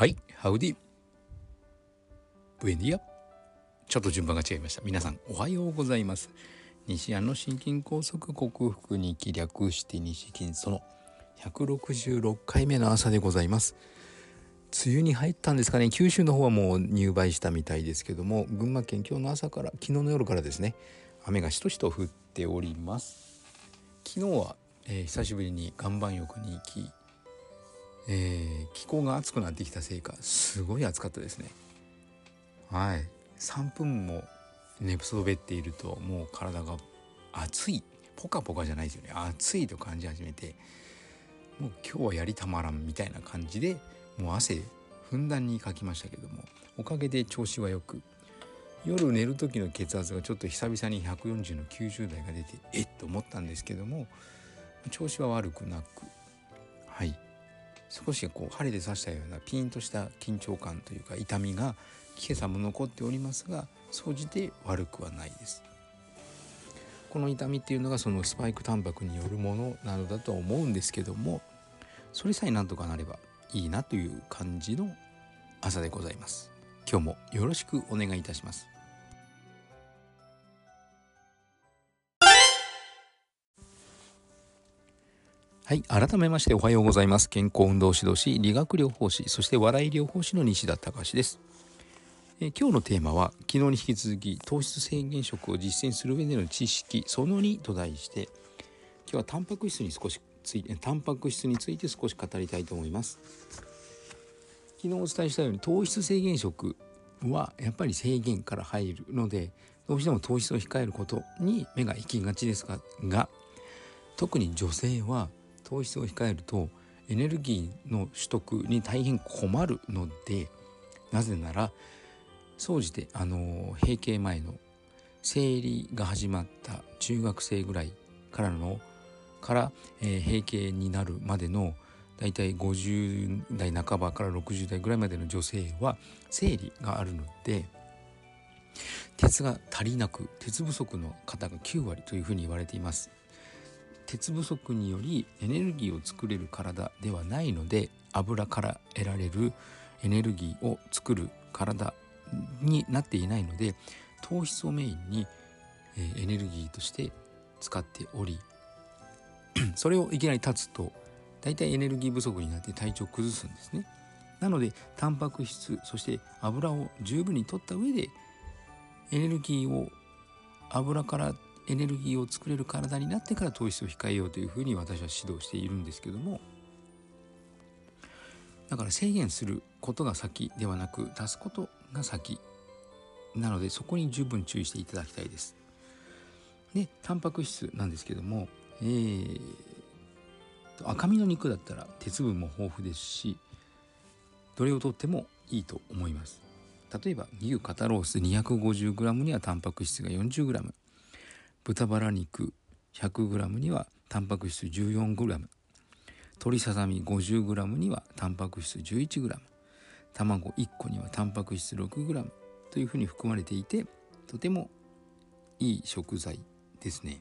はい、ハウディ。ブエンディア。ちょっと順番が違いました。皆さん、おはようございます。西安の心筋梗塞克服に気略して西筋その166回目の朝でございます。梅雨に入ったんですかね九州の方はもう入梅したみたいですけども群馬県今日の朝から昨日の夜からですね雨がしとしと降っております昨日は、えー、久しぶりに岩盤浴に行きえー、気候が暑くなってきたせいかすごい暑かったですね。はい。3分も寝不そべっているともう体が熱いポカポカじゃないですよね。暑いと感じ始めてもう今日はやりたまらんみたいな感じでもう汗ふんだんにかきましたけどもおかげで調子はよく夜寝る時の血圧がちょっと久々に140の90代が出てえっと思ったんですけども調子は悪くなくはい。少しこう針で刺したようなピンとした緊張感というか痛みが今朝も残っておりますが総じて悪くはないです。この痛みっていうのがそのスパイクタンパクによるものなのだとは思うんですけどもそれさえなんとかなればいいなという感じの朝でございます。今日もよろしくお願いいたします。はい。改めましておはようございます。健康運動指導士、理学療法士、そして笑い療法士の西田隆です。え今日のテーマは、昨日に引き続き、糖質制限食を実践する上での知識、その2と題して、今日はタンパク質に少しついて、タンパク質について少し語りたいと思います。昨日お伝えしたように、糖質制限食はやっぱり制限から入るので、どうしても糖質を控えることに目が行きがちですが、特に女性は糖質を控えるとエネルギーの取得に大変困るのでなぜなら総じてあの閉経前の生理が始まった中学生ぐらいからのから、えー、閉経になるまでのだいたい50代半ばから60代ぐらいまでの女性は生理があるので鉄が足りなく鉄不足の方が9割というふうに言われています。鉄不足によりエネルギーを作れる体ではないので油から得られるエネルギーを作る体になっていないので糖質をメインにエネルギーとして使っており それをいきなり断つと大体エネルギー不足になって体調を崩すんですね。なのでタンパク質そして油を十分に取った上でエネルギーを油からエネルギーを作れる体になってから糖質を控えようというふうに私は指導しているんですけどもだから制限することが先ではなく出すことが先なのでそこに十分注意していただきたいです。でタンパク質なんですけども、えー、赤身の肉だったら鉄分も豊富ですしどれをとってもいいと思います。例えば牛肩ロース 250g にはタンパク質が 40g 豚バラ肉 100g にはタンパク質 14g 鶏ささみ 50g にはタンパク質 11g 卵1個にはタンパク質 6g というふうに含まれていてとてもいい食材ですね。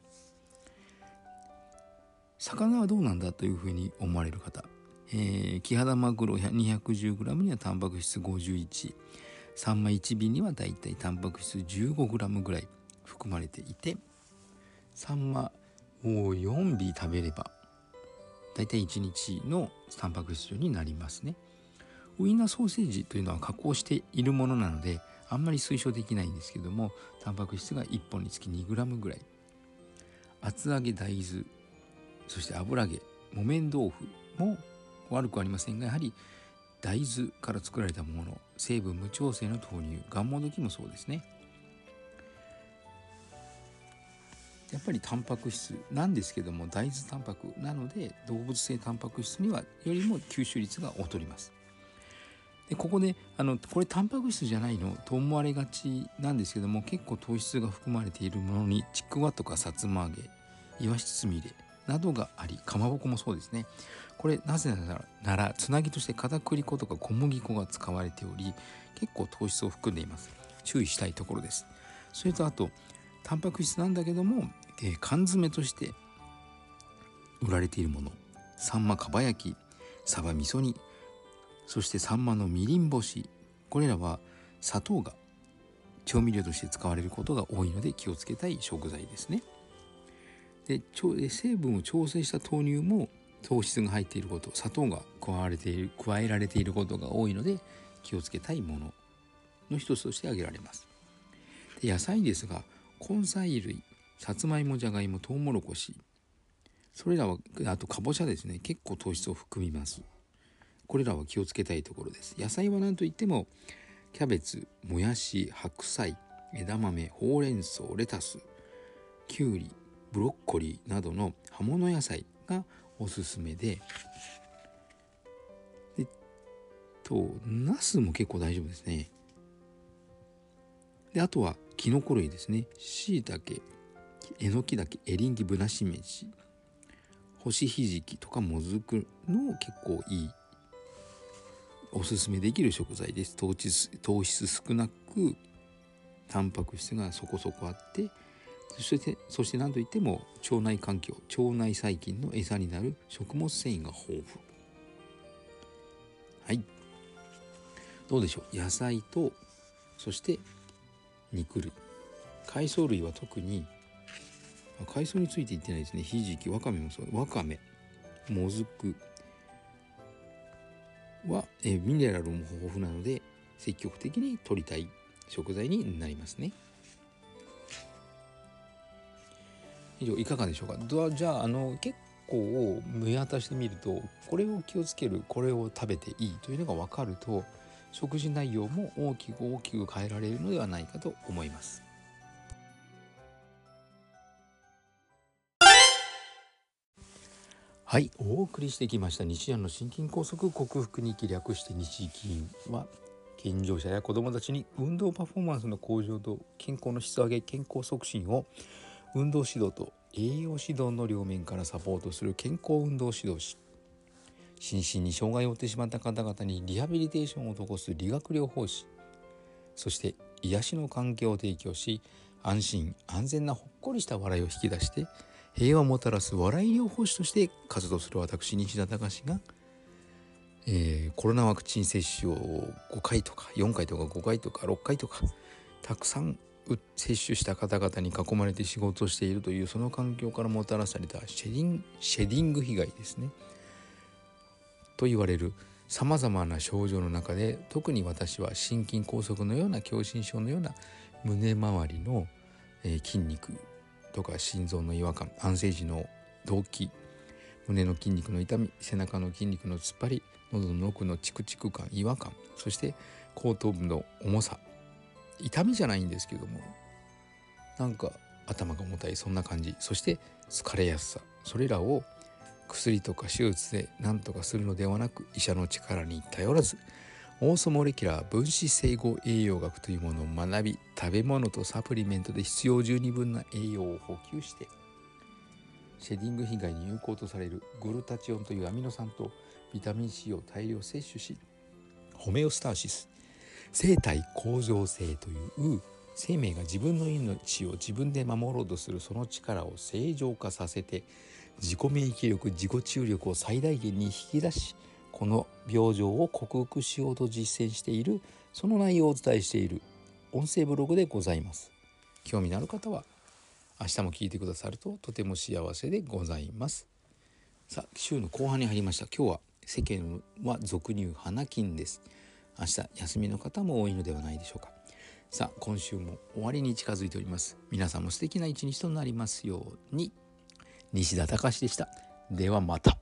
魚はどうなんだというふうに思われる方、えー、キハダマグロ 210g にはタンパク質51サンマ1尾にはだいたいタンパク質 15g ぐらい含まれていてサンマを4尾食べればだいたい1日のタンパク質量になりますね。ウインナーソーセージというのは加工しているものなのであんまり推奨できないんですけどもタンパク質が1本につき 2g ぐらい厚揚げ大豆そして油揚げ木綿豆腐も悪くありませんがやはり大豆から作られたもの成分無調整の豆乳がんもどきもそうですねやっぱりタンパク質なんですけども大豆タンパクなので動物性タンパク質にはよりも吸収率が劣ります。でここであのこれタンパク質じゃないの？と思われがちなんですけども結構糖質が含まれているものにちくわとかさつま揚げいわしつみれなどがありかまぼこもそうですね。これなぜならならつなぎとして片栗粉とか小麦粉が使われており結構糖質を含んでいます。注意したいところです。それとあとタンパク質なんだけども、えー、缶詰として売られているものサンマかば焼きサバ味噌煮そしてサンマのみりん干しこれらは砂糖が調味料として使われることが多いので気をつけたい食材ですね。で成分を調整した豆乳も糖質が入っていること砂糖が加われている加えられていることが多いので気をつけたいものの一つとして挙げられます。で野菜ですが根菜類さつまいもじゃがいもとうもろこしそれらはあとかぼちゃですね。結構糖質を含みます。これらは気をつけたいところです。野菜は何といってもキャベツもやし白菜枝豆ほうれん草レタスきゅうりブロッコリーなどの葉物野菜がおすすめで。でとナスも結構大丈夫ですね。であとはきのこ類ですね。しいたけえのきだけエリンギぶなしめじ干しひじきとかもずくの結構いいおすすめできる食材です。糖質糖質少なくタンパク質がそこそこあって。そしてそして何といっても腸内環境腸内細菌の餌になる食物繊維が豊富。はい。どうでしょう？野菜とそして肉類。海藻類は特に海藻について言ってないですね。ひじきわかめもそう。わかめ。もずく。はえミネラルも豊富なので積極的に摂りたい。食材になりますね。以上いかがでしょうか？じゃああの結構見渡してみるとこれを気をつけるこれを食べていいというのが分かると食事内容も大きく大きく変えられるのではないかと思います。はい、お送りしてきました。日夜の心筋梗塞克服に気略して日銀は健常者や子どもたちに運動パフォーマンスの向上と健康の質上げ健康促進を運動指導と栄養指導の両面からサポートする健康運動指導士。心身に障害を負ってしまった方々にリハビリテーションを施す理学療法士。そして癒しの環境を提供し安心安全なほっこりした笑いを引き出して平和をもたらす笑い療法士として活動する私西田隆が、えー、コロナワクチン接種を5回とか4回とか5回とか6回とかたくさん接種した方々に囲まれて仕事をしているというその環境からもたらされたシェディンシェディング被害ですね。と言われるさまざまな症状の中で特に私は心筋梗塞のような狭心症のような胸周りの、え筋肉とか心臓の違和感安静時の動悸胸の筋肉の痛み背中の筋肉の突っ張り喉の奥のチクチク感違和感そして後頭部の重さ痛みじゃないんですけどもなんか頭が重たいそんな感じそして疲れやすさそれらを薬とか手術で何とかするのではなく医者の力に頼らずオーソモレキュラー分子整合栄養学というものを学び食べ物とサプリメントで必要十二分な栄養を補給してシェディング被害に有効とされるグルタチオンというアミノ酸とビタミン C を大量摂取しホメオスターシス生体向上性という生命が自分の命を自分で守ろうとするその力を正常化させて自己免疫力自己注力を最大限に引き出しこの病状を克服しようと実践しているその内容をお伝えしている音声ブログでございます。興味のある方は明日も聞いてくださるととても幸せでございます。さあ週の後半に入りました。今日は世間は俗に言う花金です。明日休みの方も多いのではないでしょうか。さあ今週も終わりに近づいております。皆さんも素敵な一日となりますように。西田隆でした。ではまた。